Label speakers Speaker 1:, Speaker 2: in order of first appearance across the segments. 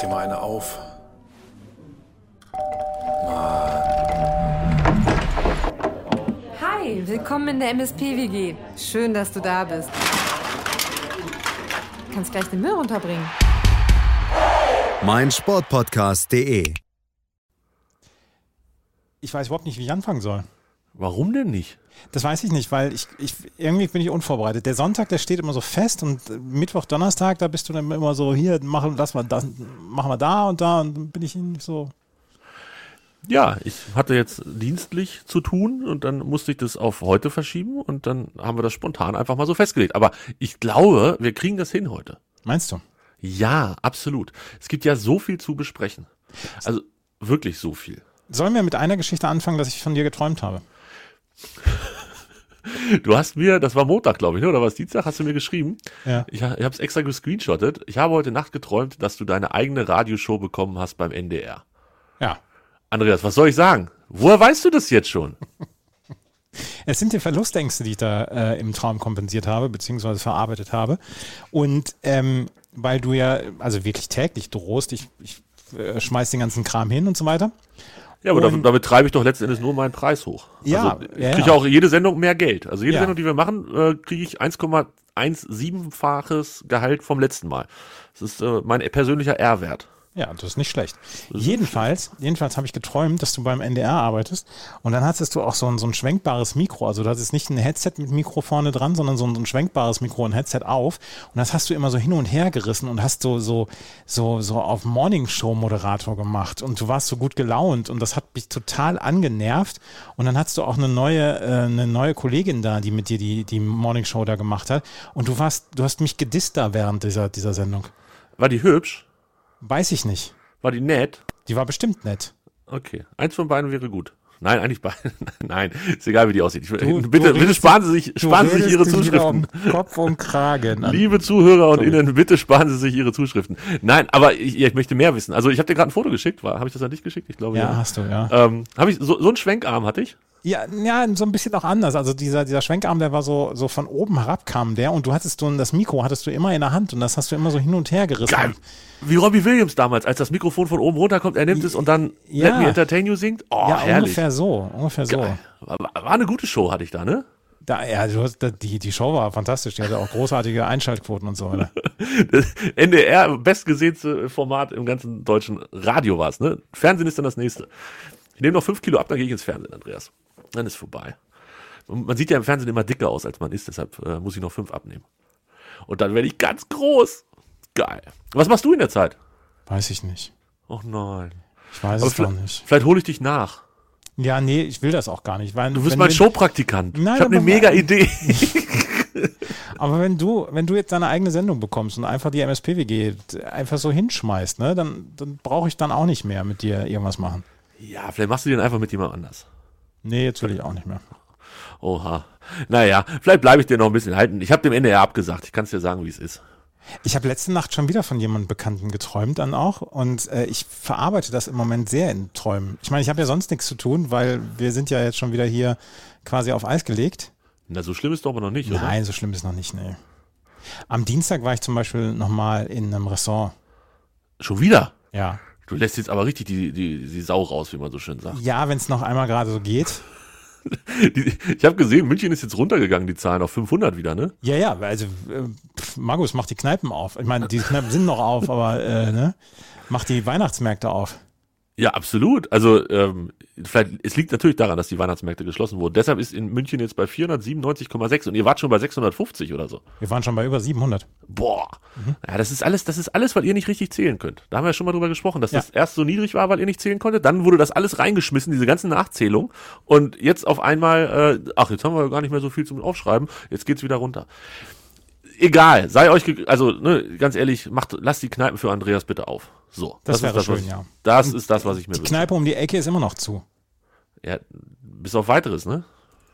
Speaker 1: dir mal eine auf.
Speaker 2: Hi, willkommen in der MSP-WG. Schön, dass du da bist. Du kannst gleich den Müll runterbringen.
Speaker 3: mein Sportpodcast.de.
Speaker 4: Ich weiß überhaupt nicht, wie ich anfangen soll.
Speaker 5: Warum denn nicht?
Speaker 4: Das weiß ich nicht, weil ich, ich irgendwie bin ich unvorbereitet. Der Sonntag, der steht immer so fest und Mittwoch, Donnerstag, da bist du dann immer so hier, machen das mal, das machen wir da und da und dann bin ich nicht so.
Speaker 5: Ja, ich hatte jetzt dienstlich zu tun und dann musste ich das auf heute verschieben und dann haben wir das spontan einfach mal so festgelegt. Aber ich glaube, wir kriegen das hin heute.
Speaker 4: Meinst du?
Speaker 5: Ja, absolut. Es gibt ja so viel zu besprechen. Also wirklich so viel.
Speaker 4: Sollen wir mit einer Geschichte anfangen, dass ich von dir geträumt habe?
Speaker 5: Du hast mir, das war Montag, glaube ich, ne? oder was Dienstag, hast du mir geschrieben.
Speaker 4: Ja.
Speaker 5: Ich, ich habe es extra gescreenshottet. Ich habe heute Nacht geträumt, dass du deine eigene Radioshow bekommen hast beim NDR.
Speaker 4: Ja.
Speaker 5: Andreas, was soll ich sagen? Woher weißt du das jetzt schon?
Speaker 4: Es sind die Verlustängste, die ich da äh, im Traum kompensiert habe, beziehungsweise verarbeitet habe. Und ähm, weil du ja, also wirklich täglich drohst, ich, ich äh, schmeiß den ganzen Kram hin und so weiter.
Speaker 5: Ja, aber damit, damit treibe ich doch letzten Endes nur meinen Preis hoch.
Speaker 4: Ja,
Speaker 5: also, ich kriege
Speaker 4: ja.
Speaker 5: auch jede Sendung mehr Geld. Also jede
Speaker 4: Ja.
Speaker 5: Sendung, die wir machen, äh, kriege ich 1,17-faches Gehalt vom letzten Mal. Das ist äh, mein persönlicher R-Wert.
Speaker 4: Ja, das ist nicht schlecht. Jedenfalls, jedenfalls habe ich geträumt, dass du beim NDR arbeitest und dann hattest du auch so ein, so ein schwenkbares Mikro. Also du hattest nicht ein Headset mit Mikro vorne dran, sondern so ein, so ein schwenkbares Mikro und Headset auf. Und das hast du immer so hin und her gerissen und hast so, so, so, so auf Morningshow-Moderator gemacht. Und du warst so gut gelaunt und das hat mich total angenervt. Und dann hattest du auch eine neue, äh, eine neue Kollegin da, die mit dir die, die Morningshow da gemacht hat. Und du warst, du hast mich gedisst da während dieser, dieser Sendung.
Speaker 5: War die hübsch?
Speaker 4: Weiß ich nicht.
Speaker 5: War die nett?
Speaker 4: Die war bestimmt nett.
Speaker 5: Okay. Eins von beiden wäre gut. Nein, eigentlich beide. Nein, ist egal, wie die aussieht. Ich,
Speaker 4: Du-
Speaker 5: bitte,
Speaker 4: du
Speaker 5: bitte sparen Sie sich, sparen Sie sich Ihre Zuschriften.
Speaker 4: Um Kopf und Kragen. an.
Speaker 5: Liebe Zuhörer und
Speaker 4: Sorry.
Speaker 5: Innen, bitte sparen Sie sich Ihre Zuschriften. Nein, aber ich, ich möchte mehr wissen. Also ich habe dir gerade ein Foto geschickt. War, habe ich das an dich geschickt? Ich glaube
Speaker 4: Ja,
Speaker 5: ja.
Speaker 4: hast du, ja.
Speaker 5: Ähm, habe ich so, so einen Schwenkarm hatte ich?
Speaker 4: Ja, ja, so ein bisschen auch anders. Also dieser, dieser Schwenkarm, der war so, so von oben herab kam der und du hattest du das Mikro hattest du immer in der Hand und das hast du immer so hin und her gerissen.
Speaker 5: Geil. Wie Robbie Williams damals, als das Mikrofon von oben runterkommt, er nimmt es und dann
Speaker 4: Ja.
Speaker 5: Let Me Entertain You singt. Oh,
Speaker 4: ja,
Speaker 5: herrlich.
Speaker 4: ungefähr so, ungefähr so.
Speaker 5: Geil. War, eine gute Show, hatte ich da, ne?
Speaker 4: Da, ja, die, die Show war fantastisch. Die hatte auch großartige Einschaltquoten und so weiter.
Speaker 5: NDR, bestgesehenste Format im ganzen deutschen Radio war es, ne? Fernsehen ist dann das nächste. Ich nehme noch fünf Kilo ab, dann gehe ich ins Fernsehen, Andreas. Dann ist vorbei. Und man sieht ja im Fernsehen immer dicker aus, als man ist, deshalb äh, muss ich noch fünf abnehmen. Und dann werde ich ganz groß. Geil. Was machst du in der Zeit?
Speaker 4: Weiß ich nicht.
Speaker 5: Och nein.
Speaker 4: Ich weiß
Speaker 5: Aber
Speaker 4: es
Speaker 5: vielleicht,
Speaker 4: nicht.
Speaker 5: vielleicht hole ich dich nach.
Speaker 4: Ja, nee, ich will das auch gar nicht. Weil,
Speaker 5: Du wirst
Speaker 4: wenn
Speaker 5: mein Showpraktikant.
Speaker 4: Nein,
Speaker 5: ich habe eine mega Idee.
Speaker 4: Aber wenn du, wenn du jetzt deine eigene Sendung bekommst und einfach die MSPWG einfach so hinschmeißt, ne, dann, dann brauche ich dann auch nicht mehr mit dir irgendwas machen.
Speaker 5: ja, vielleicht machst du den einfach mit jemand anders.
Speaker 4: Nee, jetzt will ich auch nicht mehr.
Speaker 5: Oha. Naja, vielleicht bleibe ich dir noch ein bisschen halten. Ich habe dem NDR abgesagt. Ich kann es dir sagen, wie es ist.
Speaker 4: Ich habe letzte Nacht schon wieder von jemandem Bekannten geträumt dann auch und äh, ich verarbeite das im Moment sehr in Träumen. Ich meine, ich habe ja sonst nichts zu tun, weil wir sind ja jetzt schon wieder hier quasi auf Eis gelegt.
Speaker 5: Na, so schlimm ist doch aber noch nicht, oder?
Speaker 4: Nein, so schlimm ist noch nicht, nee. Am Dienstag war ich zum Beispiel nochmal in einem Ressort.
Speaker 5: Schon wieder?
Speaker 4: Ja.
Speaker 5: Du lässt jetzt aber richtig die, die, die Sau raus, wie man so schön sagt.
Speaker 4: Ja, wenn es noch einmal gerade so geht.
Speaker 5: Die, ich habe gesehen, München ist jetzt runtergegangen, die Zahlen auf 500 wieder, ne?
Speaker 4: Ja, ja, also äh, pff, Magus macht die Kneipen auf. Ich meine, die Kneipen sind noch auf, aber äh, ne? macht die Weihnachtsmärkte auf.
Speaker 5: Ja, absolut. Also ähm, vielleicht, es liegt natürlich daran, dass die Weihnachtsmärkte geschlossen wurden. Deshalb ist in München jetzt bei 497,6 und ihr wart schon bei 650 oder so.
Speaker 4: Wir waren schon bei über 700.
Speaker 5: Boah. Ja, das ist alles, das ist alles, weil ihr nicht richtig zählen könnt. Da haben wir ja schon mal drüber gesprochen, dass
Speaker 4: Ja.
Speaker 5: das erst so niedrig war, weil ihr nicht zählen konntet. Dann wurde das alles reingeschmissen, diese ganze Nachzählung. Und jetzt auf einmal, äh, ach, jetzt haben wir gar nicht mehr so viel zum Aufschreiben. Jetzt geht's wieder runter. Egal, sei euch, also ne, ganz ehrlich, macht, lasst die Kneipen für Andreas bitte auf. So,
Speaker 4: Das
Speaker 5: ist
Speaker 4: wäre
Speaker 5: was
Speaker 4: schön,
Speaker 5: ich,
Speaker 4: ja.
Speaker 5: Das ist das, was ich mir
Speaker 4: Die
Speaker 5: wünsche.
Speaker 4: Kneipe um die Ecke ist immer noch zu.
Speaker 5: Ja, bis auf weiteres, ne?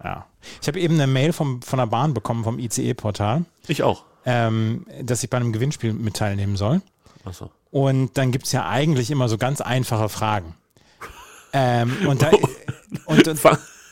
Speaker 4: Ja. Ich habe eben eine Mail vom, von der Bahn bekommen, vom ICE-Portal,
Speaker 5: Ich auch.
Speaker 4: ähm, dass ich bei einem Gewinnspiel mit teilnehmen soll.
Speaker 5: Achso.
Speaker 4: Und dann gibt's ja eigentlich immer so ganz einfache Fragen. Ähm, und da, und, und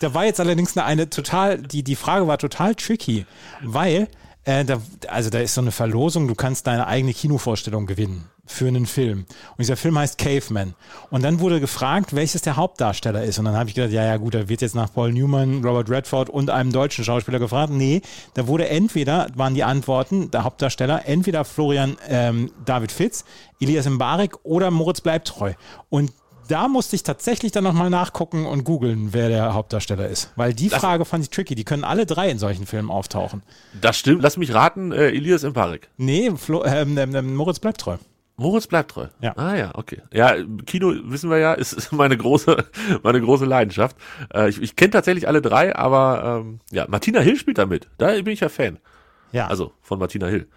Speaker 4: da war jetzt allerdings eine, eine total, die, die Frage war total tricky, weil Äh, da, also da ist so eine Verlosung, du kannst deine eigene Kinovorstellung gewinnen für einen Film. Und dieser Film heißt Caveman. Und dann wurde gefragt, welches der Hauptdarsteller ist. Und dann habe ich gedacht, ja, ja, gut, da wird jetzt nach Paul Newman, Robert Redford und einem deutschen Schauspieler gefragt. Nee, da wurde entweder, waren die Antworten, der Hauptdarsteller, entweder Florian ähm, David Fitz, Elias Mbarek oder Moritz Bleibtreu. Und da musste ich tatsächlich dann nochmal nachgucken und googeln, wer der Hauptdarsteller ist. Weil die
Speaker 5: Das-
Speaker 4: Frage fand ich tricky. Die können alle drei in solchen Filmen auftauchen.
Speaker 5: Das stimmt. Lass mich raten, äh, Elias Mbarek.
Speaker 4: Nee, Flo, ähm, ähm, ähm, Moritz bleibt treu.
Speaker 5: Moritz bleibt treu.
Speaker 4: Ja.
Speaker 5: Ah ja, okay. Ja, Kino wissen wir ja, ist, ist meine große, meine große Leidenschaft. Äh, ich ich kenne tatsächlich alle drei, aber ähm, ja, Martina Hill spielt da mit. Da bin ich ja Fan.
Speaker 4: Ja.
Speaker 5: Also von Martina Hill.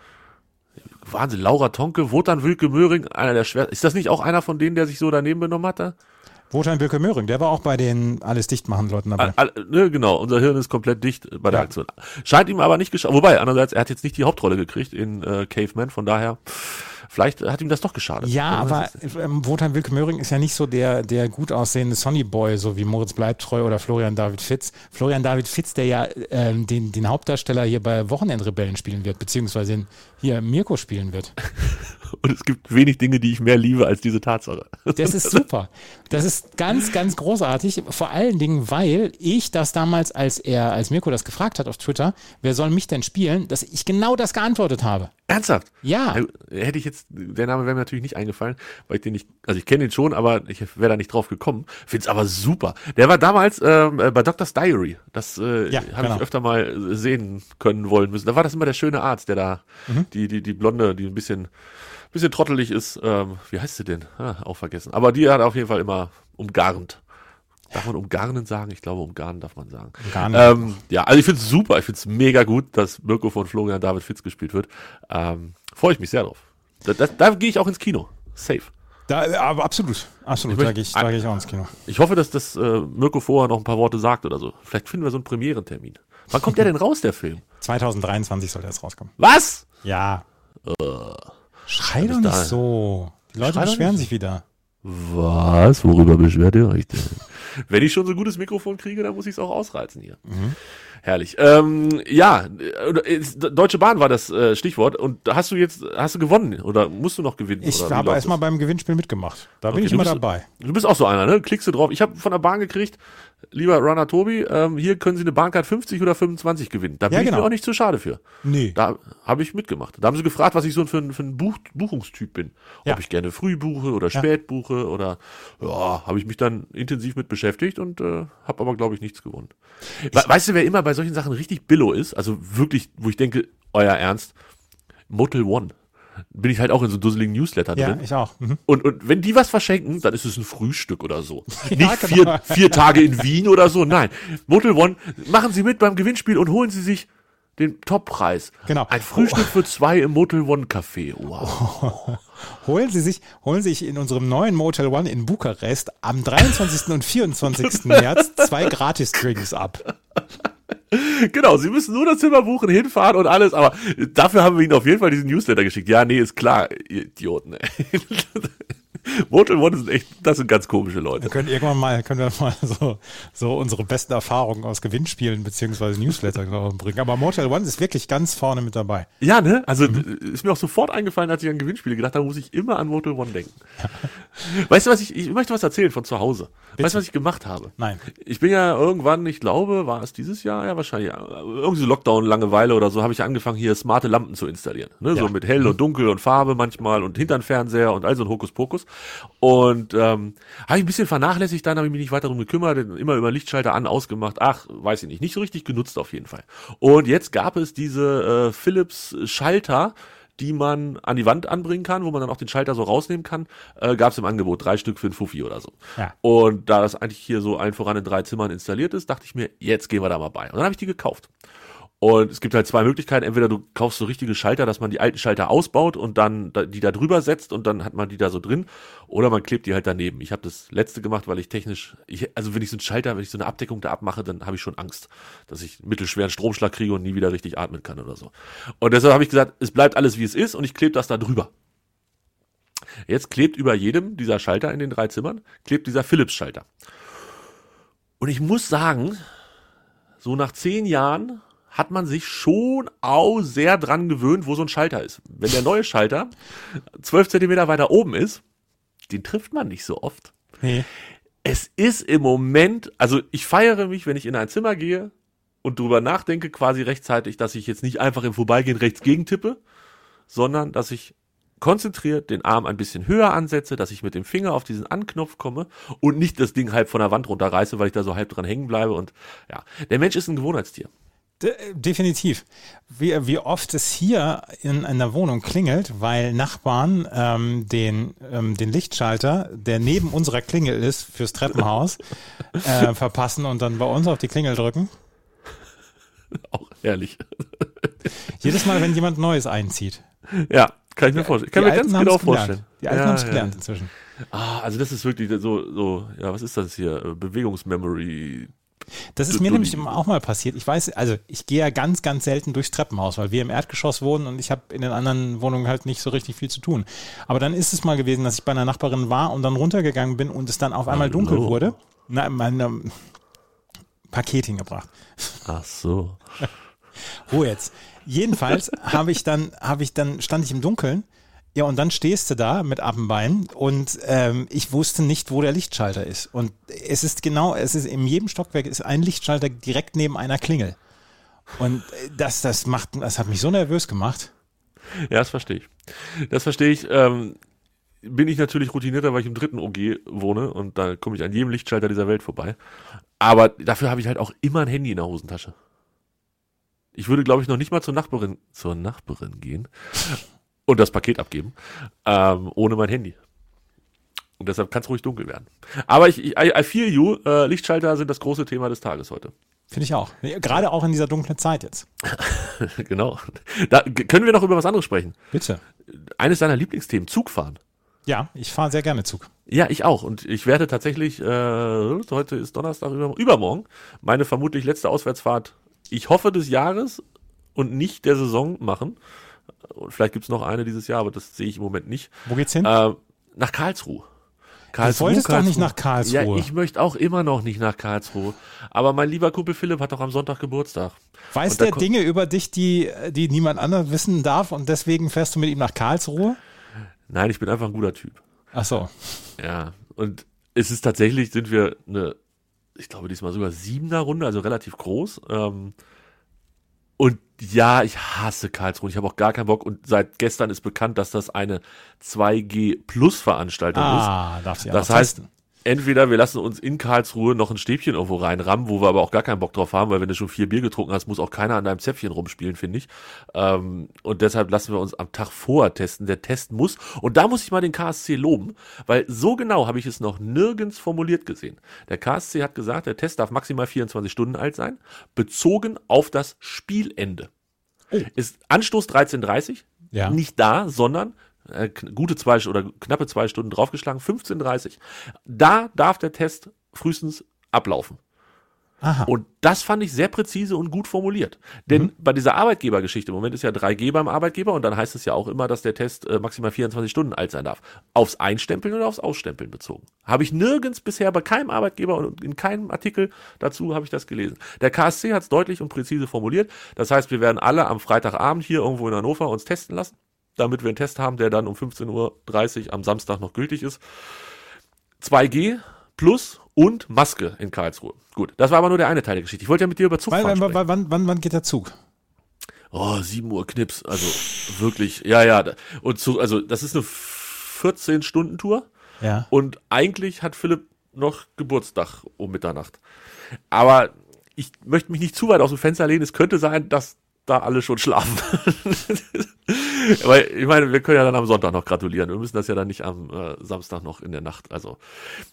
Speaker 5: Wahnsinn, Laura Tonke, Wotan Wilke Möhring, einer der schwer. Ist das nicht auch einer von denen, der sich so daneben benommen hat? Da?
Speaker 4: Wotan Wilke Möhring, der war auch bei den alles dicht machen Leuten dabei.
Speaker 5: All, all, ne, genau, unser Hirn ist komplett dicht bei der
Speaker 4: Ja.
Speaker 5: Aktion. Scheint ihm aber nicht geschadet. Wobei, andererseits, er hat jetzt nicht die Hauptrolle gekriegt in äh, Caveman, von daher, vielleicht hat ihm das doch geschadet.
Speaker 4: Ja,
Speaker 5: Oder
Speaker 4: aber ähm, Wotan Wilke Möhring ist ja nicht so der, der gut aussehende Sonny Boy, so wie Moritz Bleibtreu oder Florian David Fitz. Florian David Fitz, der ja ähm, den, den Hauptdarsteller hier bei Wochenendrebellen spielen wird, beziehungsweise hier Mirko spielen wird.
Speaker 5: Und es gibt wenig Dinge, die ich mehr liebe als diese Tatsache.
Speaker 4: Das ist super. Das ist ganz, ganz großartig. Vor allen Dingen, weil ich das damals, als er, als Mirko das gefragt hat auf Twitter, wer soll mich denn spielen, dass ich genau das geantwortet habe.
Speaker 5: Ernsthaft?
Speaker 4: Ja.
Speaker 5: Ja, Hätte ich jetzt, der Name wäre mir natürlich nicht eingefallen, weil ich den nicht, also ich kenne den schon, aber ich wäre da nicht drauf gekommen. Find's aber super. Der war damals ähm, äh, bei Doctor's Diary. Das äh,
Speaker 4: Ja,
Speaker 5: habe
Speaker 4: genau.
Speaker 5: ich öfter mal äh, sehen können wollen müssen. Da war das immer der schöne Arzt, der da,
Speaker 4: Mhm.
Speaker 5: die, die, die Blonde, die ein bisschen, bisschen trottelig ist. Ähm, wie heißt sie denn? Ah, auch vergessen. Aber die hat auf jeden Fall immer umgarnt. Darf man umgarnen sagen? Ich glaube, umgarnen darf man sagen.
Speaker 4: Umgarnen.
Speaker 5: Ähm, ja, also ich finde es super. Ich finde es mega gut, dass Mirko von Florian David Fitz gespielt wird. Ähm, Freue ich mich sehr drauf. Da, da, da gehe ich auch ins Kino. Safe.
Speaker 4: Da, aber absolut, absolut.
Speaker 5: Ich
Speaker 4: Da gehe ich, da gehe ich auch ins Kino.
Speaker 5: Ich hoffe, dass das äh, Mirko vorher noch ein paar Worte sagt oder so. Vielleicht finden wir so einen Premierentermin. Wann kommt der denn raus, der Film?
Speaker 4: 2023 soll der jetzt rauskommen.
Speaker 5: Was?
Speaker 4: Ja. Schrei doch nicht so. Die Leute
Speaker 5: Schrei
Speaker 4: beschweren sich wieder.
Speaker 5: Was? Worüber beschwert ihr euch denn? Wenn ich schon so ein gutes Mikrofon kriege, dann muss ich es auch ausreizen hier. Herrlich. Ähm, ja, Deutsche Bahn war das äh, Stichwort. Und hast du jetzt, hast du gewonnen oder musst du noch gewinnen?
Speaker 4: Ich habe erstmal beim Gewinnspiel mitgemacht. Da bin
Speaker 5: Okay,
Speaker 4: ich
Speaker 5: du
Speaker 4: immer
Speaker 5: bist-
Speaker 4: dabei.
Speaker 5: Du bist auch so einer, ne? Klickst du drauf. Ich habe von der Bahn gekriegt, lieber Runner Tobi, ähm, hier können Sie eine Bahncard 50 oder 25 gewinnen. Da bin
Speaker 4: Ja,
Speaker 5: ich
Speaker 4: genau.
Speaker 5: mir auch nicht zu schade für.
Speaker 4: Nee.
Speaker 5: Da habe ich mitgemacht. Da haben sie gefragt, was ich so für ein, für ein Buch, Buchungstyp bin. Ob
Speaker 4: Ja.
Speaker 5: ich gerne früh buche oder spät buche oder ja, habe ich mich dann intensiv mit beschäftigt und äh, habe aber, glaube ich, nichts gewonnen. We weißt du, wer immer bei solchen Sachen richtig Billo ist? Also wirklich, wo ich denke, euer Ernst, Motel One. Bin ich halt auch in so dusseligen Newsletter
Speaker 4: Ja,
Speaker 5: drin.
Speaker 4: ich auch. Mhm.
Speaker 5: Und, und wenn die was verschenken, dann ist es ein Frühstück oder so.
Speaker 4: Ja,
Speaker 5: Nicht
Speaker 4: genau.
Speaker 5: vier, vier Tage in Wien oder so. Nein. Motel One, machen Sie mit beim Gewinnspiel und holen Sie sich den Toppreis.
Speaker 4: Genau.
Speaker 5: Ein Frühstück für zwei im Motel One Café. Wow.
Speaker 4: Holen Sie sich, holen Sie sich in unserem neuen Motel One in Bukarest am 23. und 24. März zwei Gratis-Drinks ab.
Speaker 5: genau, Sie müssen nur das Zimmer buchen, hinfahren und alles, aber dafür haben wir Ihnen auf jeden Fall diesen Newsletter geschickt. Ja, nee, ist klar, ihr Idioten. Motel One sind echt, das sind ganz komische Leute.
Speaker 4: Wir können irgendwann mal, können wir mal so, so unsere besten Erfahrungen aus Gewinnspielen beziehungsweise Newsletter bringen. Aber Motel One ist wirklich ganz vorne mit dabei.
Speaker 5: Ja, ne? Also
Speaker 4: Mhm.
Speaker 5: d- ist mir auch sofort eingefallen, als ich an Gewinnspiele gedacht habe, muss ich immer an Motel One denken. Weißt du, was ich, ich möchte was erzählen von zu Hause. Weißt du, was ich gemacht habe?
Speaker 4: Nein.
Speaker 5: Ich bin ja irgendwann, ich glaube, war es dieses Jahr? Ja, wahrscheinlich. ja, Irgendwie so Lockdown, Langeweile oder so, habe ich angefangen, hier smarte Lampen zu installieren. Ne? So
Speaker 4: Ja.
Speaker 5: mit hell und dunkel und Farbe manchmal und hintern Fernseher und all so ein Hokuspokus. Und ähm, habe ich ein bisschen vernachlässigt, dann habe ich mich nicht weiter darum gekümmert, immer über Lichtschalter an, ausgemacht. Ach, weiß ich nicht. Nicht so richtig genutzt auf jeden Fall. Und jetzt gab es diese äh, Philips Schalter, die man an die Wand anbringen kann, wo man dann auch den Schalter so rausnehmen kann, äh, gab es im Angebot drei Stück für ein Fuffi oder so.
Speaker 4: Ja.
Speaker 5: Und da das eigentlich hier so ein voran in drei Zimmern installiert ist, dachte ich mir, jetzt gehen wir da mal bei. Und dann habe ich die gekauft. Und es gibt halt zwei Möglichkeiten. Entweder du kaufst so richtige Schalter, dass man die alten Schalter ausbaut und dann da- die da drüber setzt und dann hat man die da so drin. Oder man klebt die halt daneben. Ich habe das letzte gemacht, weil ich technisch, ich, also wenn ich so einen Schalter, wenn ich so eine Abdeckung da abmache, dann habe ich schon Angst, dass ich mittelschweren Stromschlag kriege und nie wieder richtig atmen kann oder so. Und deshalb habe ich gesagt, es bleibt alles wie es ist und ich klebe das da drüber. Jetzt klebt über jedem dieser Schalter in den drei Zimmern, klebt dieser Philips-Schalter. Und ich muss sagen, so nach zehn Jahren hat man sich schon auch sehr dran gewöhnt, wo so ein Schalter ist. Wenn der neue Schalter zwölf Zentimeter weiter oben ist, den trifft man nicht so oft.
Speaker 4: Nee.
Speaker 5: Es ist im Moment, also ich feiere mich, wenn ich in ein Zimmer gehe und drüber nachdenke, quasi rechtzeitig, dass ich jetzt nicht einfach im Vorbeigehen rechts gegentippe, sondern dass ich konzentriert den Arm ein bisschen höher ansetze, dass ich mit dem Finger auf diesen Anknopf komme und nicht das Ding halb von der Wand runterreiße, weil ich da so halb dran hängen bleibe und ja, der Mensch ist ein Gewohnheitstier.
Speaker 4: De definitiv. Wie, wie oft es hier in einer Wohnung klingelt, weil Nachbarn ähm, den, ähm, den Lichtschalter, der neben unserer Klingel ist, fürs Treppenhaus, äh, verpassen und dann bei uns auf die Klingel drücken.
Speaker 5: Auch ehrlich.
Speaker 4: Jedes Mal, wenn jemand Neues einzieht.
Speaker 5: Ja, kann ich mir vorstellen. Kann
Speaker 4: Die
Speaker 5: mir ganz
Speaker 4: Alten
Speaker 5: genau
Speaker 4: haben's gelernt.
Speaker 5: vorstellen.
Speaker 4: Die Alten
Speaker 5: ja,
Speaker 4: haben es
Speaker 5: ja.
Speaker 4: gelernt inzwischen.
Speaker 5: Ah, also das ist wirklich so, so, ja, was ist das hier? Äh, Bewegungsmemory.
Speaker 4: Das ist mir nämlich auch mal passiert. Ich weiß, also ich gehe ja ganz, ganz selten durchs Treppenhaus, weil wir im Erdgeschoss wohnen und ich habe in den anderen Wohnungen halt nicht so richtig viel zu tun. Aber dann ist es mal gewesen, dass ich bei einer Nachbarin war und dann runtergegangen bin und es dann auf einmal dunkel
Speaker 5: Hallo.
Speaker 4: wurde. Na, mein ähm, Paket hingebracht.
Speaker 5: Ach so.
Speaker 4: Ruhe jetzt. Jedenfalls habe ich dann, habe ich dann, stand ich im Dunkeln. Ja, und dann stehst du da mit Appenbein und ähm, ich wusste nicht, wo der Lichtschalter ist. Und es ist genau, es ist in jedem Stockwerk ist ein Lichtschalter direkt neben einer Klingel. Und äh, das, das macht, das hat mich so nervös gemacht.
Speaker 5: Ja, das verstehe ich. Das verstehe ich. Ähm, bin ich natürlich routinierter, weil ich im dritten OG wohne und da komme ich an jedem Lichtschalter dieser Welt vorbei. Aber dafür habe ich halt auch immer ein Handy in der Hosentasche. Ich würde, glaube ich, noch nicht mal zur Nachbarin, zur Nachbarin gehen und das Paket abgeben, ähm, ohne mein Handy. Und deshalb kann es ruhig dunkel werden. Aber ich, ich I, I feel you, äh, Lichtschalter sind das große Thema des Tages heute.
Speaker 4: Finde ich auch. Gerade auch in dieser dunklen Zeit jetzt.
Speaker 5: genau. Da können wir noch über was anderes sprechen.
Speaker 4: Bitte.
Speaker 5: Eines deiner Lieblingsthemen, Zugfahren.
Speaker 4: Ja, ich fahre sehr gerne Zug.
Speaker 5: Ja, ich auch. Und ich werde tatsächlich, äh, heute ist Donnerstag, über, übermorgen, meine vermutlich letzte Auswärtsfahrt, ich hoffe, des Jahres und nicht der Saison machen. Und vielleicht gibt's noch eine dieses Jahr, aber das sehe ich im Moment nicht.
Speaker 4: Wo geht's hin?
Speaker 5: Äh, nach Karlsruhe. Karlsruhe,
Speaker 4: wolltest doch nicht nach Karlsruhe.
Speaker 5: Ja, ich möchte auch immer noch nicht nach Karlsruhe. Aber mein lieber Kumpel Philipp hat doch am Sonntag Geburtstag.
Speaker 4: Weiß der Dinge über dich, die, die niemand anderes wissen darf und deswegen fährst du mit ihm nach Karlsruhe?
Speaker 5: Nein, ich bin einfach ein guter Typ.
Speaker 4: Ach so.
Speaker 5: Ja, und es ist tatsächlich, sind wir eine, ich glaube diesmal sogar siebener Runde, also relativ groß. Ähm, und ja, ich hasse Karlsruhe. Ich habe auch gar keinen Bock. Und seit gestern ist bekannt, dass das eine 2G Plus Veranstaltung ist.
Speaker 4: Ah, darf sie ja
Speaker 5: Das heißt,
Speaker 4: testen.
Speaker 5: Entweder wir lassen uns in Karlsruhe noch ein Stäbchen irgendwo reinrammen, wo wir aber auch gar keinen Bock drauf haben, weil wenn du schon vier Bier getrunken hast, muss auch keiner an deinem Zäpfchen rumspielen, finde ich. Ähm, und deshalb lassen wir uns am Tag vorher testen. Der Test muss, und da muss ich mal den KSC loben, weil so genau habe ich es noch nirgends formuliert gesehen. Der KSC hat gesagt, der Test darf maximal 24 Stunden alt sein, bezogen auf das Spielende. Ist Anstoß 13.30
Speaker 4: Ja.
Speaker 5: nicht da, sondern äh, gute zwei oder knappe zwei Stunden draufgeschlagen, 15.30 Da darf der Test frühestens ablaufen.
Speaker 4: Aha.
Speaker 5: Und das fand ich sehr präzise und gut formuliert. Denn bei dieser Arbeitgebergeschichte, im Moment ist ja 3G beim Arbeitgeber und dann heißt es ja auch immer, dass der Test äh, maximal 24 Stunden alt sein darf. Aufs Einstempeln oder aufs Ausstempeln bezogen. Habe ich nirgends bisher bei keinem Arbeitgeber und in keinem Artikel dazu habe ich das gelesen. Der KSC hat es deutlich und präzise formuliert. Das heißt, wir werden alle am Freitagabend hier irgendwo in Hannover uns testen lassen, damit wir einen Test haben, der dann um 15.30 Uhr am Samstag noch gültig ist. 2G plus und Maske in Karlsruhe. Gut, das war aber nur der eine Teil der Geschichte. Ich wollte ja mit dir über Zugfahren
Speaker 4: weil,
Speaker 5: sprechen.
Speaker 4: wann, wann, wann geht der Zug?
Speaker 5: Oh, 7 Uhr Knips, also wirklich, ja, ja. Und so, also das ist eine 14-Stunden-Tour
Speaker 4: Ja.
Speaker 5: und eigentlich hat Philipp noch Geburtstag um Mitternacht. Aber ich möchte mich nicht zu weit aus dem Fenster lehnen. Es könnte sein, dass da alle schon schlafen. Weil ich meine, wir können ja dann am Sonntag noch gratulieren. Wir müssen das ja dann nicht am äh, Samstag noch in der Nacht. Also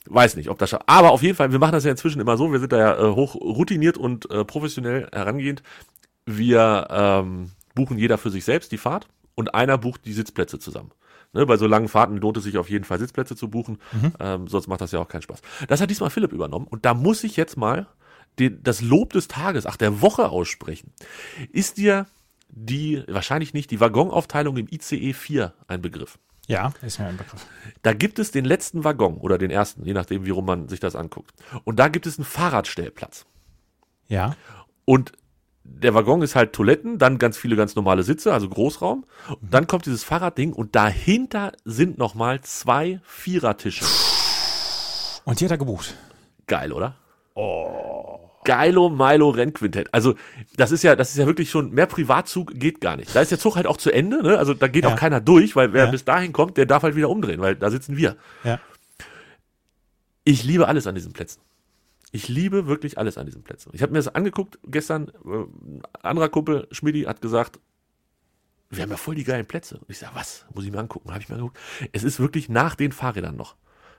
Speaker 5: weiß nicht, ob das schafft. Aber auf jeden Fall, wir machen das ja inzwischen immer so. Wir sind da ja äh, hoch routiniert und äh, professionell herangehend. Wir ähm, buchen jeder für sich selbst die Fahrt und einer bucht die Sitzplätze zusammen. Ne, bei so langen Fahrten lohnt es sich auf jeden Fall Sitzplätze zu buchen, ähm, sonst macht das ja auch keinen Spaß. Das hat diesmal Philipp übernommen und da muss ich jetzt mal den, das Lob des Tages, ach der Woche aussprechen. Ist dir die, wahrscheinlich nicht, die Waggonaufteilung im ICE 4 ein Begriff?
Speaker 4: Ja, ist mir ein Begriff.
Speaker 5: Da gibt es den letzten Waggon oder den ersten, je nachdem, wie rum man sich das anguckt. Und da gibt es einen Fahrradstellplatz.
Speaker 4: Ja.
Speaker 5: Und der Waggon ist halt Toiletten, dann ganz viele ganz normale Sitze, also Großraum. Und dann kommt dieses Fahrradding und dahinter sind nochmal zwei Vierertische.
Speaker 4: Und die hat er gebucht.
Speaker 5: Geil, oder? Geilo Milo Rennquintett. Also, das ist ja, das ist ja wirklich schon, mehr Privatzug geht gar nicht. Da ist der Zug halt auch zu Ende, ne? Also, da geht
Speaker 4: Ja.
Speaker 5: auch keiner durch, weil wer
Speaker 4: Ja.
Speaker 5: bis dahin kommt, der darf halt wieder umdrehen, weil da sitzen wir.
Speaker 4: Ja.
Speaker 5: Ich liebe alles an diesen Plätzen. Ich liebe wirklich alles an diesen Plätzen. Ich habe mir das angeguckt gestern. Äh, ein anderer Kumpel, Schmidi, hat gesagt, wir haben ja voll die geilen Plätze. Und ich sage, was? Muss ich mir angucken? Habe ich mir angeguckt. Es ist wirklich nach den Fahrrädern noch.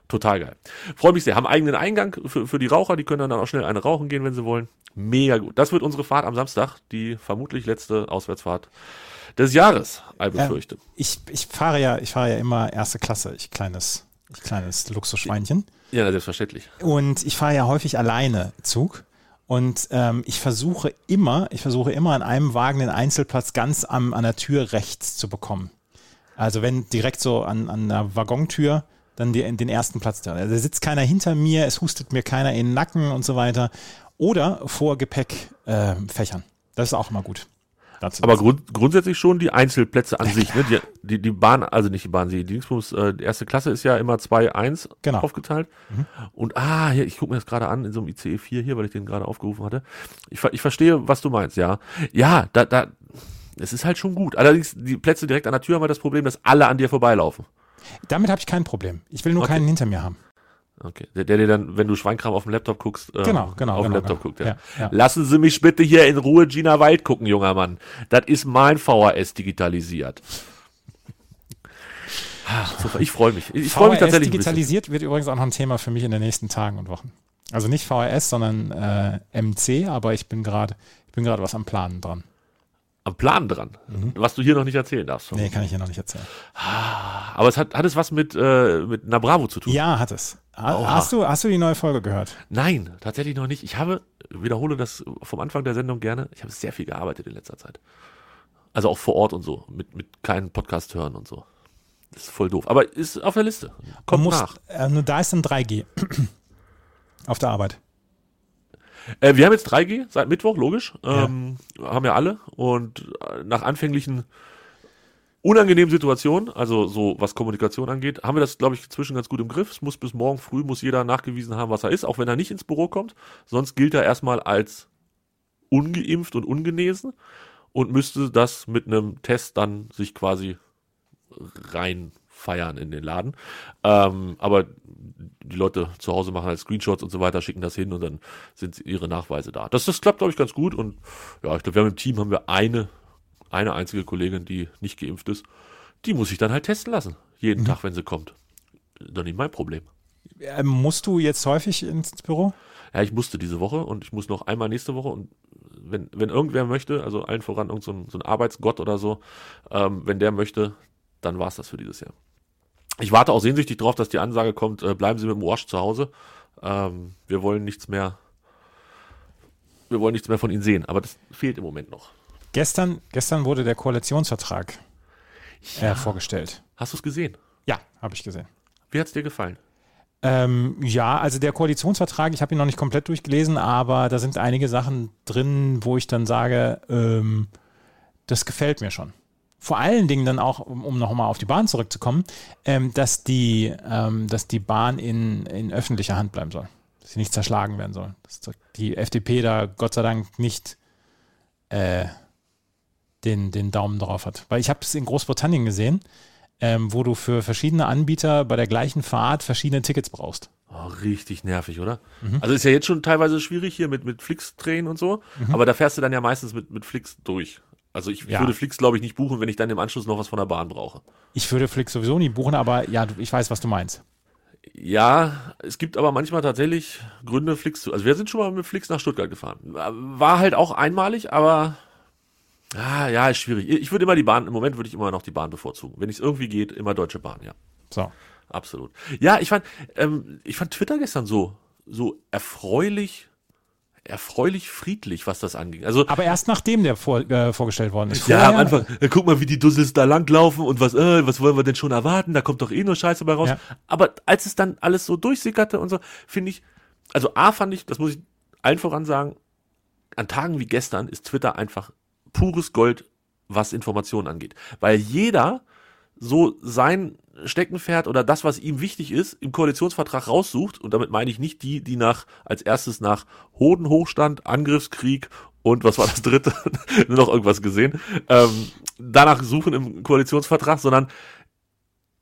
Speaker 5: Total geil. Freue mich sehr. Haben eigenen Eingang für, für die Raucher. Die können dann auch schnell eine rauchen gehen, wenn sie wollen. Mega gut. Das wird unsere Fahrt am Samstag. Die vermutlich letzte Auswärtsfahrt des Jahres, I befürchte.
Speaker 4: Ich, ich fahre ja, ich fahre ja immer erste Klasse, ich kleines, ich kleines Luxusschweinchen.
Speaker 5: Ja, selbstverständlich.
Speaker 4: Und ich fahre ja häufig alleine Zug. Und ähm, ich versuche immer, ich versuche immer an einem Wagen den Einzelplatz ganz am, an der Tür rechts zu bekommen. Also wenn direkt so an, an der Waggontür dann die, den ersten Platz da. Also da sitzt keiner hinter mir, es hustet mir keiner in den Nacken und so weiter. Oder vor Gepäckfächern. Ähm, Fächern. das ist auch immer gut. Dazu
Speaker 5: Aber grund, grundsätzlich schon die Einzelplätze an sich, ne? Die, die, die Bahn, also nicht die Bahn, die Dingsbums, äh, die erste Klasse ist ja immer 2-1
Speaker 4: Genau.
Speaker 5: aufgeteilt. Und ah, hier, ich gucke mir das gerade an in so einem ICE 4 hier, weil ich den gerade aufgerufen hatte. Ich, ich verstehe, was du meinst, ja. Ja, da, da, es ist halt schon gut. Allerdings, die Plätze direkt an der Tür haben wir das Problem, dass alle an dir vorbeilaufen.
Speaker 4: Damit habe ich kein Problem. Ich will nur
Speaker 5: Okay.
Speaker 4: keinen hinter mir haben.
Speaker 5: Okay. Der, der dir dann, wenn du Schweinkram auf dem Laptop guckst, äh,
Speaker 4: Genau, genau,
Speaker 5: auf dem
Speaker 4: genau,
Speaker 5: Laptop
Speaker 4: genau.
Speaker 5: guckt, ja.
Speaker 4: Ja, ja.
Speaker 5: Lassen Sie mich bitte hier in Ruhe Gina Wild gucken, junger Mann. Das ist mein VHS digitalisiert. Super, ich freue mich. Ich freue mich tatsächlich.
Speaker 4: digitalisiert wird übrigens auch noch ein Thema für mich in den nächsten Tagen und Wochen. Also nicht VHS, sondern äh, MC, aber ich bin gerade, ich bin gerade was am Planen dran.
Speaker 5: Am Plan dran, was du hier noch nicht erzählen darfst.
Speaker 4: Mhm. Nee, kann ich hier noch nicht erzählen.
Speaker 5: Aber es hat, hat es was mit, äh, mit einer Bravo zu tun?
Speaker 4: Ja, hat es. Ha-. Hast du, hast du die neue Folge gehört?
Speaker 5: Nein, tatsächlich noch nicht. Ich habe, wiederhole das vom Anfang der Sendung gerne, ich habe sehr viel gearbeitet in letzter Zeit. Also auch vor Ort und so, mit, mit keinen Podcast hören und so. Das ist voll doof. Aber ist auf der Liste. Kommt
Speaker 4: musst,
Speaker 5: nach.
Speaker 4: Äh, nur da ist dann 3G. Auf der Arbeit.
Speaker 5: Äh, wir haben jetzt 3G seit Mittwoch, logisch. Ähm, Haben ja alle. Und äh, nach anfänglichen unangenehmen Situationen, also so was Kommunikation angeht, haben wir das, glaube ich, inzwischen ganz gut im Griff. Es muss bis morgen früh, muss jeder nachgewiesen haben, was er ist, auch wenn er nicht ins Büro kommt. Sonst gilt er erstmal als ungeimpft und ungenesen und müsste das mit einem Test dann sich quasi reinfeiern in den Laden. Ähm, aber die Leute zu Hause machen halt Screenshots und so weiter, schicken das hin und dann sind ihre Nachweise da. Das, das klappt, glaube ich, ganz gut und ja, ich glaube, wir haben im Team haben wir eine, eine einzige Kollegin, die nicht geimpft ist. Die muss ich dann halt testen lassen. Jeden Tag, wenn sie kommt. Doch nicht mein Problem.
Speaker 4: Äh, musst du jetzt häufig ins Büro?
Speaker 5: Ja, ich musste diese Woche und ich muss noch einmal nächste Woche und wenn, wenn irgendwer möchte, also allen voran irgend so ein, so ein Arbeitsgott oder so, ähm, wenn der möchte, dann war's das für dieses Jahr. Ich warte auch sehnsüchtig drauf, dass die Ansage kommt, äh, bleiben Sie mit dem Arsch zu Hause. Ähm, wir wollen nichts mehr, wir wollen nichts mehr von Ihnen sehen, aber das fehlt im Moment noch.
Speaker 4: Gestern, gestern wurde der Koalitionsvertrag äh, vorgestellt.
Speaker 5: Hast du es gesehen?
Speaker 4: Ja, habe ich gesehen.
Speaker 5: Wie hat's dir gefallen?
Speaker 4: Ähm, ja, also der Koalitionsvertrag, ich habe ihn noch nicht komplett durchgelesen, aber da sind einige Sachen drin, wo ich dann sage, ähm, das gefällt mir schon. Vor allen Dingen dann auch, um, um nochmal auf die Bahn zurückzukommen, ähm, dass, die, ähm, dass die Bahn in, in öffentlicher Hand bleiben soll. Dass sie nicht zerschlagen werden soll. Dass die FDP da Gott sei Dank nicht äh, den, den Daumen drauf hat. Weil ich habe es in Großbritannien gesehen, ähm, wo du für verschiedene Anbieter bei der gleichen Fahrt verschiedene Tickets brauchst.
Speaker 5: Oh, richtig nervig, oder? Also ist ja jetzt schon teilweise schwierig hier mit, mit Flix-Tränen und so, aber da fährst du dann ja meistens mit, mit Flix durch. Also ich,
Speaker 4: Ja.
Speaker 5: würde Flix, glaube ich, nicht buchen, wenn ich dann im Anschluss noch was von der Bahn brauche.
Speaker 4: Ich würde Flix sowieso nie buchen, aber ja, ich weiß, was du meinst.
Speaker 5: Ja, es gibt aber manchmal tatsächlich Gründe, Flix zu. Also wir sind schon mal mit Flix nach Stuttgart gefahren. War halt auch einmalig, aber ah, ja, ist schwierig. Ich würde immer die Bahn, im Moment würde ich immer noch die Bahn bevorzugen. Wenn es irgendwie geht, immer Deutsche Bahn, ja.
Speaker 4: So.
Speaker 5: Absolut. Ja, ich fand, ähm, ich fand Twitter gestern so, so erfreulich, erfreulich friedlich, was das anging. Also,
Speaker 4: Aber erst nachdem der vor, äh, vorgestellt worden ist.
Speaker 5: ja, am Anfang, äh, guck mal, wie die Dussels da langlaufen und was, äh, was wollen wir denn schon erwarten? Da kommt doch eh nur Scheiße bei raus.
Speaker 4: Ja.
Speaker 5: Aber als es dann alles so durchsickerte und so, finde ich, also A fand ich, das muss ich allen voran sagen, an Tagen wie gestern ist Twitter einfach pures Gold, was Informationen angeht. Weil jeder so sein Steckenpferd oder das, was ihm wichtig ist, im Koalitionsvertrag raussucht. Und damit meine ich nicht die, die nach, als erstes nach Hodenhochstand, Angriffskrieg und was war das dritte? Noch irgendwas gesehen. Ähm, danach suchen im Koalitionsvertrag, sondern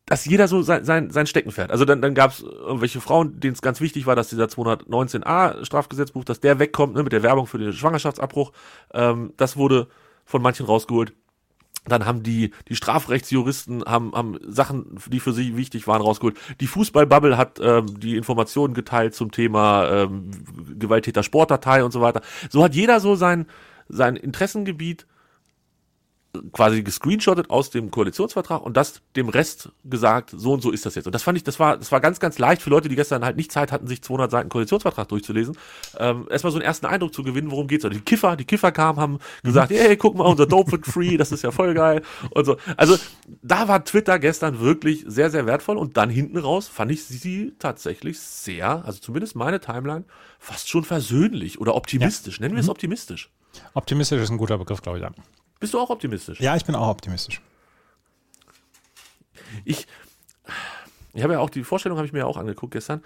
Speaker 5: dass jeder so sein, sein, sein Steckenpferd. Also dann, dann gab es irgendwelche Frauen, denen es ganz wichtig war, dass dieser 219a Strafgesetzbuch, dass der wegkommt, ne, mit der Werbung für den Schwangerschaftsabbruch. Ähm, das wurde von manchen rausgeholt. Dann haben die, die Strafrechtsjuristen haben, haben Sachen, die für sie wichtig waren, rausgeholt. Die Fußballbubble hat ähm, die Informationen geteilt zum Thema ähm, Gewalttäter Sportdatei und so weiter. So hat jeder so sein, sein Interessengebiet quasi gescreenshottet aus dem Koalitionsvertrag und das dem Rest gesagt, so und so ist das jetzt. Und das fand ich, das war, das war ganz, ganz leicht für Leute, die gestern halt nicht Zeit hatten, sich 200 Seiten Koalitionsvertrag durchzulesen, ähm, erstmal so einen ersten Eindruck zu gewinnen, worum geht's. Also die Kiffer, die Kiffer kamen, haben gesagt, mhm. hey, guck mal, unser Dope wird free, das ist ja voll geil und so. Also da war Twitter gestern wirklich sehr, sehr wertvoll und dann hinten raus fand ich sie tatsächlich sehr, also zumindest meine Timeline, fast schon versöhnlich oder optimistisch. Ja. Nennen wir es mhm. optimistisch.
Speaker 4: Optimistisch ist ein guter Begriff, glaube ich. Ja.
Speaker 5: Bist du auch optimistisch?
Speaker 4: Ja, ich bin auch optimistisch.
Speaker 5: Ich, ich habe ja auch die Vorstellung, habe ich mir ja auch angeguckt gestern.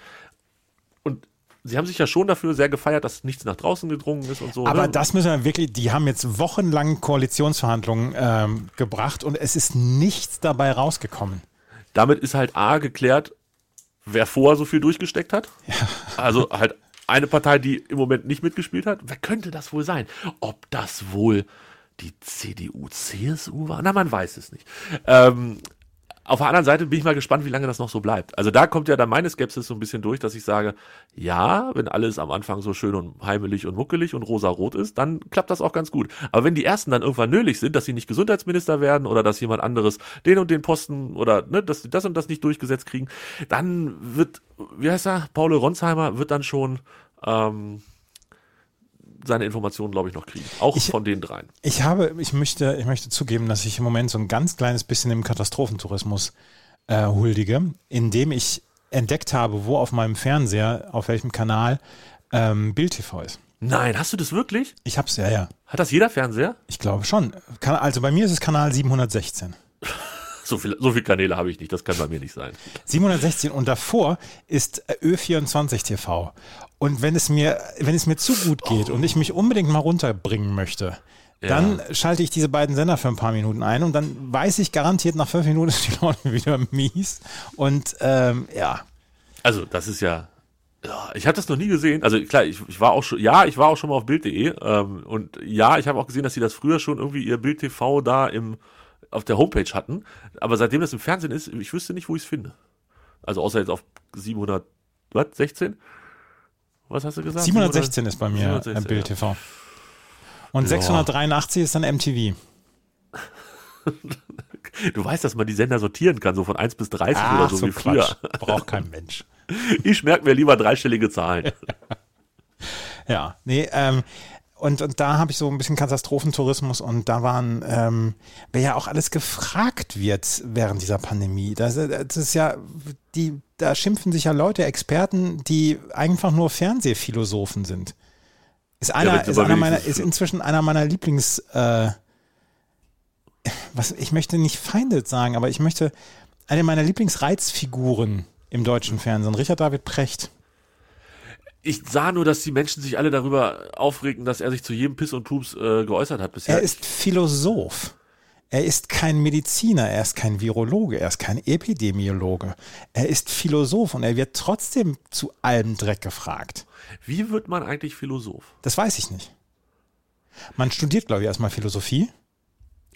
Speaker 5: Und sie haben sich ja schon dafür sehr gefeiert, dass nichts nach draußen gedrungen ist und so.
Speaker 4: Aber
Speaker 5: ne?
Speaker 4: das müssen wir wirklich, die haben jetzt wochenlang Koalitionsverhandlungen ähm, gebracht und es ist nichts dabei rausgekommen.
Speaker 5: Damit ist halt A geklärt, wer vorher so viel durchgesteckt hat. Ja. Also halt eine Partei, die im Moment nicht mitgespielt hat. Wer könnte das wohl sein? Ob das wohl die CDU, CSU war? Na, man weiß es nicht. Ähm, auf der anderen Seite bin ich mal gespannt, wie lange das noch so bleibt. Also da kommt ja dann meine Skepsis so ein bisschen durch, dass ich sage, ja, wenn alles am Anfang so schön und heimelig und muckelig und rosa-rot ist, dann klappt das auch ganz gut. Aber wenn die ersten dann irgendwann nölig sind, dass sie nicht Gesundheitsminister werden oder dass jemand anderes den und den Posten oder ne, dass sie das und das nicht durchgesetzt kriegen, dann wird, wie heißt er, Paul Ronsheimer wird dann schon ähm, seine Informationen, glaube ich, noch kriegen. Auch ich, von den dreien.
Speaker 4: Ich habe, ich möchte, ich möchte zugeben, dass ich im Moment so ein ganz kleines bisschen im Katastrophentourismus äh, huldige, indem ich entdeckt habe, wo auf meinem Fernseher, auf welchem Kanal ähm, Bild TV ist.
Speaker 5: Nein, hast du das wirklich?
Speaker 4: Ich hab's, ja, ja.
Speaker 5: Hat das jeder Fernseher?
Speaker 4: Ich glaube schon. Also bei mir ist es Kanal 716.
Speaker 5: So viele so viel Kanäle habe ich nicht, das kann bei mir nicht sein.
Speaker 4: 716 und davor ist Ö24 TV. Und wenn es mir, wenn es mir zu gut geht oh. und ich mich unbedingt mal runterbringen möchte, ja. dann schalte ich diese beiden Sender für ein paar Minuten ein und dann weiß ich garantiert nach fünf Minuten ist die Laune wieder mies. Und ähm, ja.
Speaker 5: Also das ist ja, ja ich hatte das noch nie gesehen. Also klar, ich, ich war auch schon, ja, ich war auch schon mal auf Bild.de ähm, und ja, ich habe auch gesehen, dass sie das früher schon irgendwie ihr Bild TV da im auf der Homepage hatten. Aber seitdem das im Fernsehen ist, ich wüsste nicht, wo ich es finde. Also außer jetzt auf 700, was, 16? Was hast du gesagt?
Speaker 4: 716 ist bei mir 716, im Bild TV. Und ja. 683 ist dann MTV.
Speaker 5: Du weißt, dass man die Sender sortieren kann, so von 1 bis 30 Ach, oder so, so wie Quatsch. früher.
Speaker 4: Braucht kein Mensch.
Speaker 5: Ich merke mir lieber dreistellige Zahlen.
Speaker 4: ja, nee, ähm, und, und da habe ich so ein bisschen Katastrophentourismus und da waren, ähm, wer ja auch alles gefragt wird während dieser Pandemie. Das, das ist ja, die, da schimpfen sich ja Leute, Experten, die einfach nur Fernsehphilosophen sind. Ist einer, ja, ist einer meiner, ist inzwischen einer meiner Lieblings, äh, was, ich möchte nicht Feinde sagen, aber ich möchte eine meiner Lieblingsreizfiguren im deutschen Fernsehen, Richard David Precht
Speaker 5: ich sah nur, dass die Menschen sich alle darüber aufregen, dass er sich zu jedem Piss und Pups äh, geäußert hat bisher.
Speaker 4: Er ist Philosoph. Er ist kein Mediziner, er ist kein Virologe, er ist kein Epidemiologe. Er ist Philosoph und er wird trotzdem zu allem Dreck gefragt.
Speaker 5: Wie wird man eigentlich Philosoph?
Speaker 4: Das weiß ich nicht. Man studiert, glaube ich, erstmal Philosophie.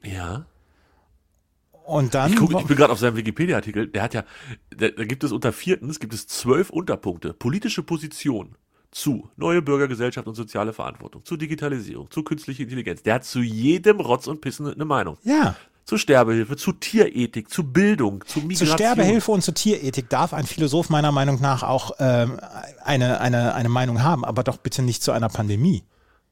Speaker 5: Ja.
Speaker 4: Und dann.
Speaker 5: Ich, guck, ich bin gerade auf seinem Wikipedia-Artikel, der hat ja, da, da gibt es unter viertens, gibt es zwölf Unterpunkte. Politische Position zu neue Bürgergesellschaft und soziale Verantwortung, zu Digitalisierung, zu künstlicher Intelligenz. Der hat zu jedem Rotz und Pissen eine Meinung.
Speaker 4: Ja.
Speaker 5: Zu Sterbehilfe, zu Tierethik, zu Bildung, zu Migration.
Speaker 4: Zu Sterbehilfe und zu Tierethik darf ein Philosoph meiner Meinung nach auch ähm, eine, eine, eine Meinung haben, aber doch bitte nicht zu einer Pandemie.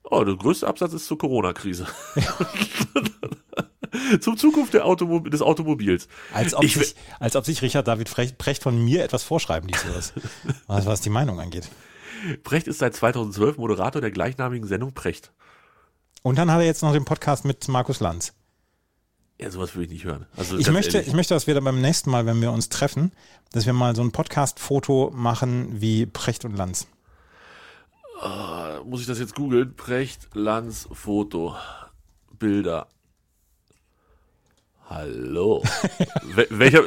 Speaker 5: Oh, der größte Absatz ist zur Corona-Krise. Ja. Zum Zukunft Automob des Automobils.
Speaker 4: Als ob, ich, sich, als ob sich Richard David Precht von mir etwas vorschreiben ließ, was, was die Meinung angeht.
Speaker 5: Precht ist seit 2012 Moderator der gleichnamigen Sendung Precht.
Speaker 4: Und dann hat er jetzt noch den Podcast mit Markus Lanz.
Speaker 5: Ja, sowas will ich nicht hören. Also
Speaker 4: Ich möchte,
Speaker 5: ehrlich.
Speaker 4: ich möchte, dass wir dann beim nächsten Mal, wenn wir uns treffen, dass wir mal so ein Podcast-Foto machen wie Precht und Lanz.
Speaker 5: muss ich das jetzt googeln? Precht, Lanz, Foto, Bilder. Hallo. Wel welcher,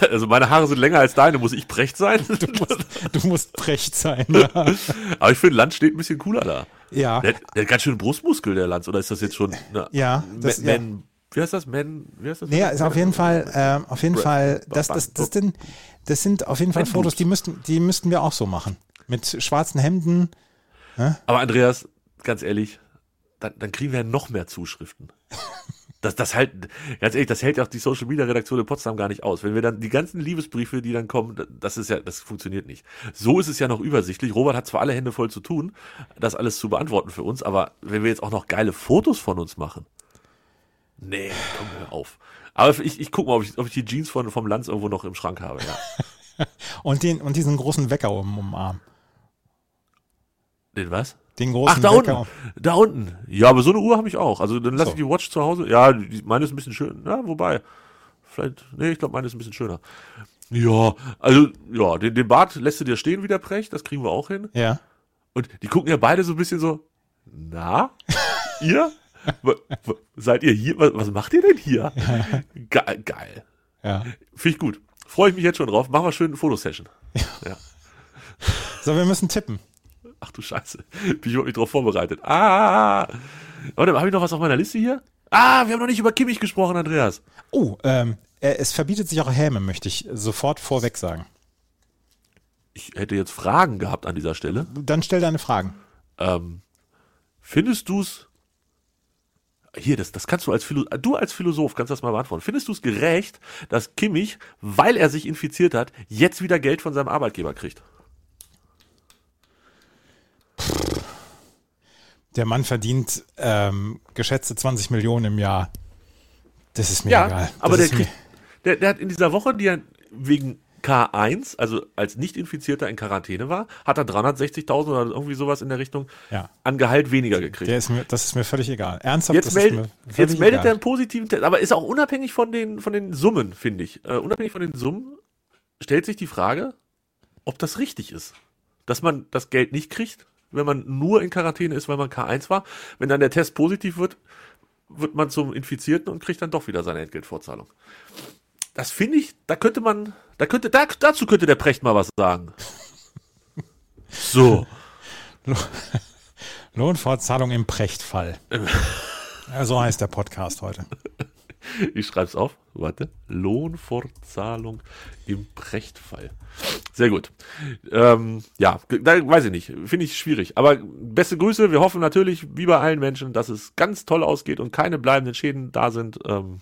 Speaker 5: also meine Haare sind länger als deine, muss ich Precht sein?
Speaker 4: Du musst Precht sein. Ja.
Speaker 5: Aber ich finde, Lanz steht ein bisschen cooler da.
Speaker 4: ja.
Speaker 5: Der, der hat ganz schön Brustmuskel, der Lanz, oder ist das jetzt schon, na,
Speaker 4: Ja, das-
Speaker 5: Man, Man, wie heißt das? Man, wie heißt das?
Speaker 4: Nee, ist auf jeden Fall, ähm, auf jeden
Speaker 5: Brett.
Speaker 4: Fall, das, das, das, sind, das sind auf jeden Fall Fotos, die müssten, die müssten wir auch so machen. Mit schwarzen Hemden.
Speaker 5: Aber Andreas, ganz ehrlich, dann, dann kriegen wir ja noch mehr Zuschriften. Das, das halt, ganz ehrlich, das hält ja auch die Social Media Redaktion in Potsdam gar nicht aus. Wenn wir dann die ganzen Liebesbriefe, die dann kommen, das ist ja, das funktioniert nicht. So ist es ja noch übersichtlich. Robert hat zwar alle Hände voll zu tun, das alles zu beantworten für uns, aber wenn wir jetzt auch noch geile Fotos von uns machen, nee, komm hör auf. Aber ich, ich guck mal, ob ich, ob ich die Jeans von, vom Lanz irgendwo noch im Schrank habe, ja.
Speaker 4: Und, den, und diesen großen Wecker um, um den Arm.
Speaker 5: Den was?
Speaker 4: Den großen
Speaker 5: Ach, da
Speaker 4: Wecker.
Speaker 5: unten. Da unten. Ja, aber so eine Uhr habe ich auch. Also dann lasse
Speaker 4: So.
Speaker 5: ich die Watch zu Hause. Ja, die, meine ist ein bisschen schön. Ja, wobei. Vielleicht, nee, ich glaube, meine ist ein bisschen schöner. Ja, also, ja, den, den Bart lässt du dir stehen wie der Precht, das kriegen wir auch hin.
Speaker 4: Ja.
Speaker 5: Und die gucken ja beide so ein bisschen so, na, ihr? Seid ihr hier? Was, macht ihr denn hier? Ge geil.
Speaker 4: ja.
Speaker 5: Finde ich gut. Freue ich mich jetzt schon drauf. Machen wir schön eine Fotosession. Ja.
Speaker 4: So, wir müssen tippen.
Speaker 5: Ach du Scheiße. Bin ich überhaupt nicht drauf vorbereitet. Ah. Warte, habe ich noch was auf meiner Liste hier? Ah, wir haben noch nicht über Kimmich gesprochen, Andreas.
Speaker 4: Oh, ähm, äh, es verbietet sich auch Häme, möchte ich sofort vorweg sagen.
Speaker 5: Ich hätte jetzt Fragen gehabt an dieser Stelle.
Speaker 4: Dann stell deine Fragen.
Speaker 5: Ähm, findest du's hier, das, das kannst du als Philo du als Philosoph kannst das mal beantworten. Findest du es gerecht, dass Kimmich, weil er sich infiziert hat, jetzt wieder Geld von seinem Arbeitgeber kriegt?
Speaker 4: Der Mann verdient ähm, geschätzte 20 Millionen im Jahr. Das ist mir egal.
Speaker 5: aber
Speaker 4: das
Speaker 5: der,
Speaker 4: ist mir,
Speaker 5: kriegt, der, der hat in dieser Woche, die er wegen K1, also als Nicht-Infizierter in Quarantäne war, hat er 360.000 oder irgendwie sowas in der Richtung
Speaker 4: Ja.
Speaker 5: an Gehalt weniger gekriegt.
Speaker 4: der ist mir, das ist mir völlig egal. Ernsthaft,
Speaker 5: Jetzt, meld, jetzt meldet er
Speaker 4: egal.
Speaker 5: einen positiven Test, aber ist auch unabhängig von den, von den Summen, finde ich. Äh, unabhängig von den Summen stellt sich die Frage, ob das richtig ist. Dass man das Geld nicht kriegt, wenn man nur in Quarantäne ist, weil man K1 war. Wenn dann der Test positiv wird, wird man zum Infizierten und kriegt dann doch wieder seine Entgeltvorzahlung. Das finde ich, da könnte man, da könnte, da, dazu könnte der Precht mal was sagen. So.
Speaker 4: Lohnfortzahlung im Prechtfall. so heißt der Podcast heute.
Speaker 5: Ich schreib's auf. Warte. Lohnfortzahlung im Prechtfall. Sehr gut. Ähm, ja, da weiß ich nicht. Finde ich schwierig. Aber beste Grüße. Wir hoffen natürlich, wie bei allen Menschen, dass es ganz toll ausgeht und keine bleibenden Schäden da sind. Ähm,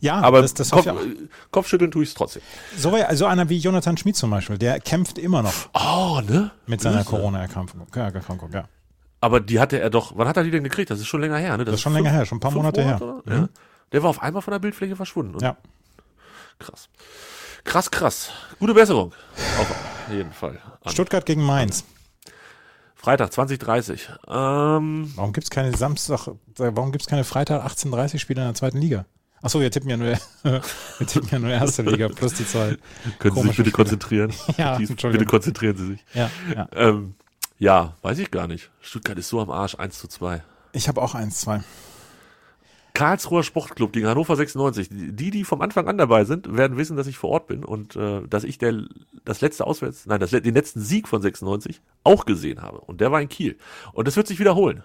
Speaker 4: Ja,
Speaker 5: aber
Speaker 4: das, das
Speaker 5: Kopf,
Speaker 4: auch.
Speaker 5: Kopfschütteln tue ich es trotzdem.
Speaker 4: So, so einer wie Jonathan Schmid zum Beispiel, der kämpft immer noch
Speaker 5: Oh, ne?
Speaker 4: mit seiner. Corona-Erkrankung. Ja, ja.
Speaker 5: Aber die hatte er doch, wann hat er die denn gekriegt? Das ist schon länger her, ne?
Speaker 4: Das ist schon länger her, schon ein paar
Speaker 5: fünf
Speaker 4: Monate her.
Speaker 5: oder? Ja. Der war auf einmal von der Bildfläche verschwunden. Und
Speaker 4: Ja.
Speaker 5: Krass. Krass, krass. Gute Besserung. Auf jeden Fall. An
Speaker 4: Stuttgart gegen Mainz.
Speaker 5: Freitag 2030. Ähm,
Speaker 4: Warum gibt es keine Samstag, warum gibt es keine Freitag 18.30 Spiele in der zweiten Liga? Achso, wir tippen ja nur, wir tippen ja nur erste Liga plus die zwei.
Speaker 5: können Sie sich bitte
Speaker 4: Spiele.
Speaker 5: konzentrieren?
Speaker 4: Ja,
Speaker 5: Dies- bitte konzentrieren Sie sich.
Speaker 4: Ja, ja.
Speaker 5: Ähm, ja, weiß ich gar nicht. Stuttgart ist so am Arsch, 1 zu 2.
Speaker 4: Ich habe auch 1-2.
Speaker 5: Karlsruher Sportclub gegen Hannover 96. Die, die vom Anfang an dabei sind, werden wissen, dass ich vor Ort bin und äh, dass ich der, das letzte Auswärts, nein, das, den letzten Sieg von 96 auch gesehen habe. Und der war in Kiel. Und das wird sich wiederholen.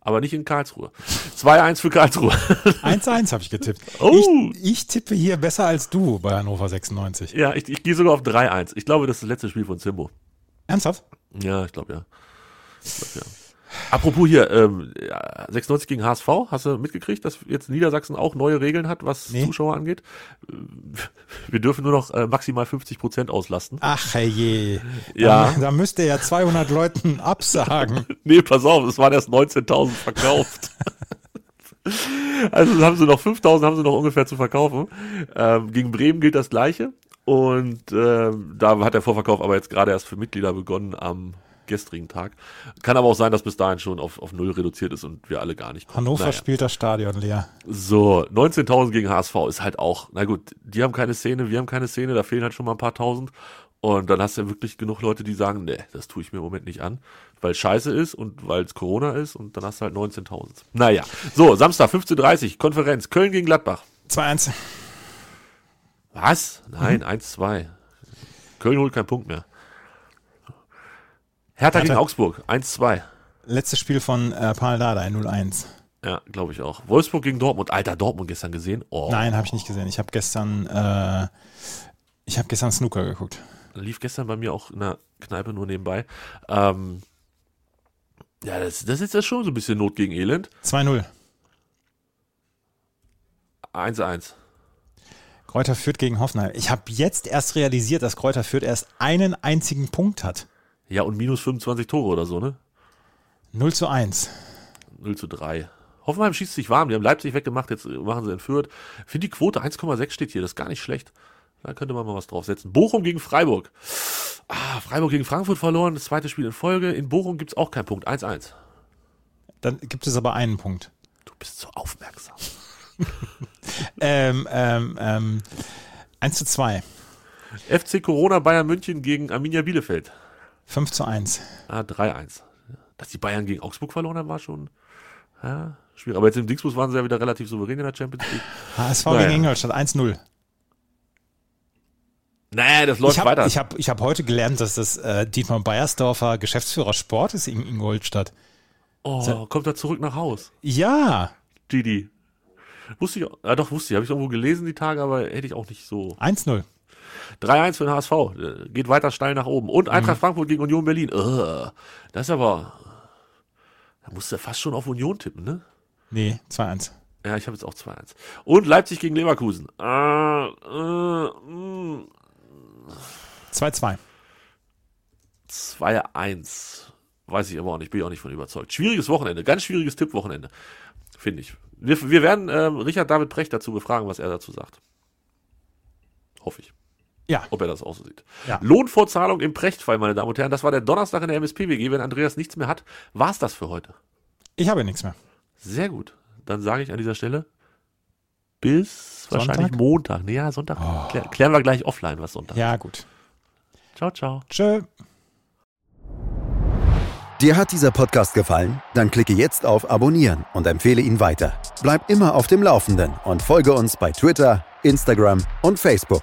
Speaker 5: Aber nicht in Karlsruhe. 2-1 für Karlsruhe.
Speaker 4: 1-1 habe ich getippt.
Speaker 5: Oh.
Speaker 4: Ich, ich tippe hier besser als du bei Hannover 96.
Speaker 5: ja, ich, ich gehe sogar auf 3-1. Ich glaube, das ist das letzte Spiel von Simbo.
Speaker 4: Ernsthaft?
Speaker 5: Ja, ich glaube ja. Ich glaub, ja. Apropos hier, ähm, ja, 96 gegen HSV, hast du mitgekriegt, dass jetzt Niedersachsen auch neue Regeln hat, was
Speaker 4: Nee.
Speaker 5: Zuschauer angeht? Äh, Wir dürfen nur noch äh, maximal 50 Prozent auslasten.
Speaker 4: Ach je.
Speaker 5: Ja.
Speaker 4: Da, da müsste ja 200 Leuten absagen.
Speaker 5: Nee, pass auf, es waren erst 19.000 verkauft. also haben sie noch 5.000 haben sie noch ungefähr zu verkaufen. Ähm, gegen Bremen gilt das Gleiche. Und ähm, da hat der Vorverkauf aber jetzt gerade erst für Mitglieder begonnen am gestrigen Tag. Kann aber auch sein, dass bis dahin schon auf, auf Null reduziert ist und wir alle gar nicht kommen.
Speaker 4: Hannover
Speaker 5: Naja.
Speaker 4: spielt das Stadion leer.
Speaker 5: So, 19.000 gegen HSV ist halt auch, na gut, die haben keine Szene, wir haben keine Szene, da fehlen halt schon mal ein paar tausend. Und dann hast du ja wirklich genug Leute, die sagen, nee, das tue ich mir im Moment nicht an, weil es scheiße ist und weil es Corona ist und dann hast du halt 19.000. Naja, so, Samstag 15.30 Uhr, Konferenz, Köln gegen Gladbach.
Speaker 4: 2-1.
Speaker 5: Was? Nein, 1-2. Köln holt keinen Punkt mehr. Hertha, gegen
Speaker 4: Hertha.
Speaker 5: Augsburg, 1-2.
Speaker 4: Letztes Spiel von äh, Paul Dardai, 0-1.
Speaker 5: Ja, glaube ich auch. Wolfsburg gegen Dortmund. Alter, Dortmund gestern gesehen. Oh,
Speaker 4: Nein, habe ich nicht gesehen. Ich habe gestern, äh, ich habe gestern Snooker geguckt.
Speaker 5: lief gestern bei mir auch in der Kneipe nur nebenbei. Ähm, ja, das, das ist ja schon so ein bisschen Not gegen Elend.
Speaker 4: 2-0.
Speaker 5: 1-1.
Speaker 4: Kräuter Fürth gegen Hoffenheim. Ich habe jetzt erst realisiert, dass Kräuter Fürth erst einen einzigen Punkt hat.
Speaker 5: Ja, und minus 25 Tore oder so, ne?
Speaker 4: 0 zu 1.
Speaker 5: 0 zu 3. Hoffenheim schießt sich warm. Die haben Leipzig weggemacht, jetzt machen sie entführt. Finde die Quote 1,6 steht hier. Das ist gar nicht schlecht. Da könnte man mal was draufsetzen. Bochum gegen Freiburg. Ah, Freiburg gegen Frankfurt verloren. Das zweite Spiel in Folge. In Bochum gibt's auch keinen Punkt. 1-1.
Speaker 4: Dann gibt es aber einen Punkt.
Speaker 5: Du bist so aufmerksam.
Speaker 4: Ähm, ähm, ähm, 1 zu 2.
Speaker 5: FC Corona Bayern München gegen Arminia Bielefeld.
Speaker 4: 5 zu 1.
Speaker 5: Ah, 3-1. Dass die Bayern gegen Augsburg verloren haben, war schon ja, schwierig. Aber jetzt im Dingsbus waren sie ja wieder relativ souverän in der Champions League.
Speaker 4: HSV
Speaker 5: Naja.
Speaker 4: gegen Ingolstadt 1-0.
Speaker 5: Nee, das läuft
Speaker 4: Ich habe
Speaker 5: weiter.
Speaker 4: ich hab, ich hab heute gelernt, dass das äh, Dietmar Beiersdorfer Geschäftsführer Sport ist in Ingolstadt.
Speaker 5: oh, kommt er zurück nach Haus.
Speaker 4: Ja,
Speaker 5: Didi. Wusste ich, auch- ja doch, wusste ich, habe ich irgendwo gelesen die Tage, aber hätte ich auch nicht so.
Speaker 4: 1-0.
Speaker 5: 3-1 für den HSV, äh, geht weiter steil nach oben. Und Eintracht Frankfurt gegen Union Berlin. Äh, das ist aber, da musst du fast schon auf Union tippen, ne?
Speaker 4: Nee, 2-1.
Speaker 5: Ja, ich habe jetzt auch 2-1. Und Leipzig gegen Leverkusen. Äh, äh, mh,
Speaker 4: 2-2.
Speaker 5: 2-1. Weiß ich aber auch nicht, bin ich auch nicht von überzeugt. Schwieriges Wochenende, ganz schwieriges Tippwochenende, finde ich. Wir, wir werden ähm, Richard David Precht dazu befragen, was er dazu sagt. Hoffe ich,
Speaker 4: Ja,
Speaker 5: ob er das auch so sieht.
Speaker 4: Ja.
Speaker 5: Lohnfortzahlung im Prechtfall, meine Damen und Herren. Das war der Donnerstag in der MSPWG. Wenn Andreas nichts mehr hat, war's das für heute.
Speaker 4: ich habe nichts mehr.
Speaker 5: Sehr gut. Dann sage ich an dieser Stelle bis
Speaker 4: Sonntag?
Speaker 5: wahrscheinlich Montag. Nee, ja, Sonntag. Klär, klären wir gleich offline, was Sonntag.
Speaker 4: Ja, gut.
Speaker 5: Ciao, ciao.
Speaker 4: Tschö.
Speaker 3: Dir hat dieser Podcast gefallen? Dann klicke jetzt auf Abonnieren und empfehle ihn weiter. Bleib immer auf dem Laufenden und folge uns bei Twitter, Instagram und Facebook.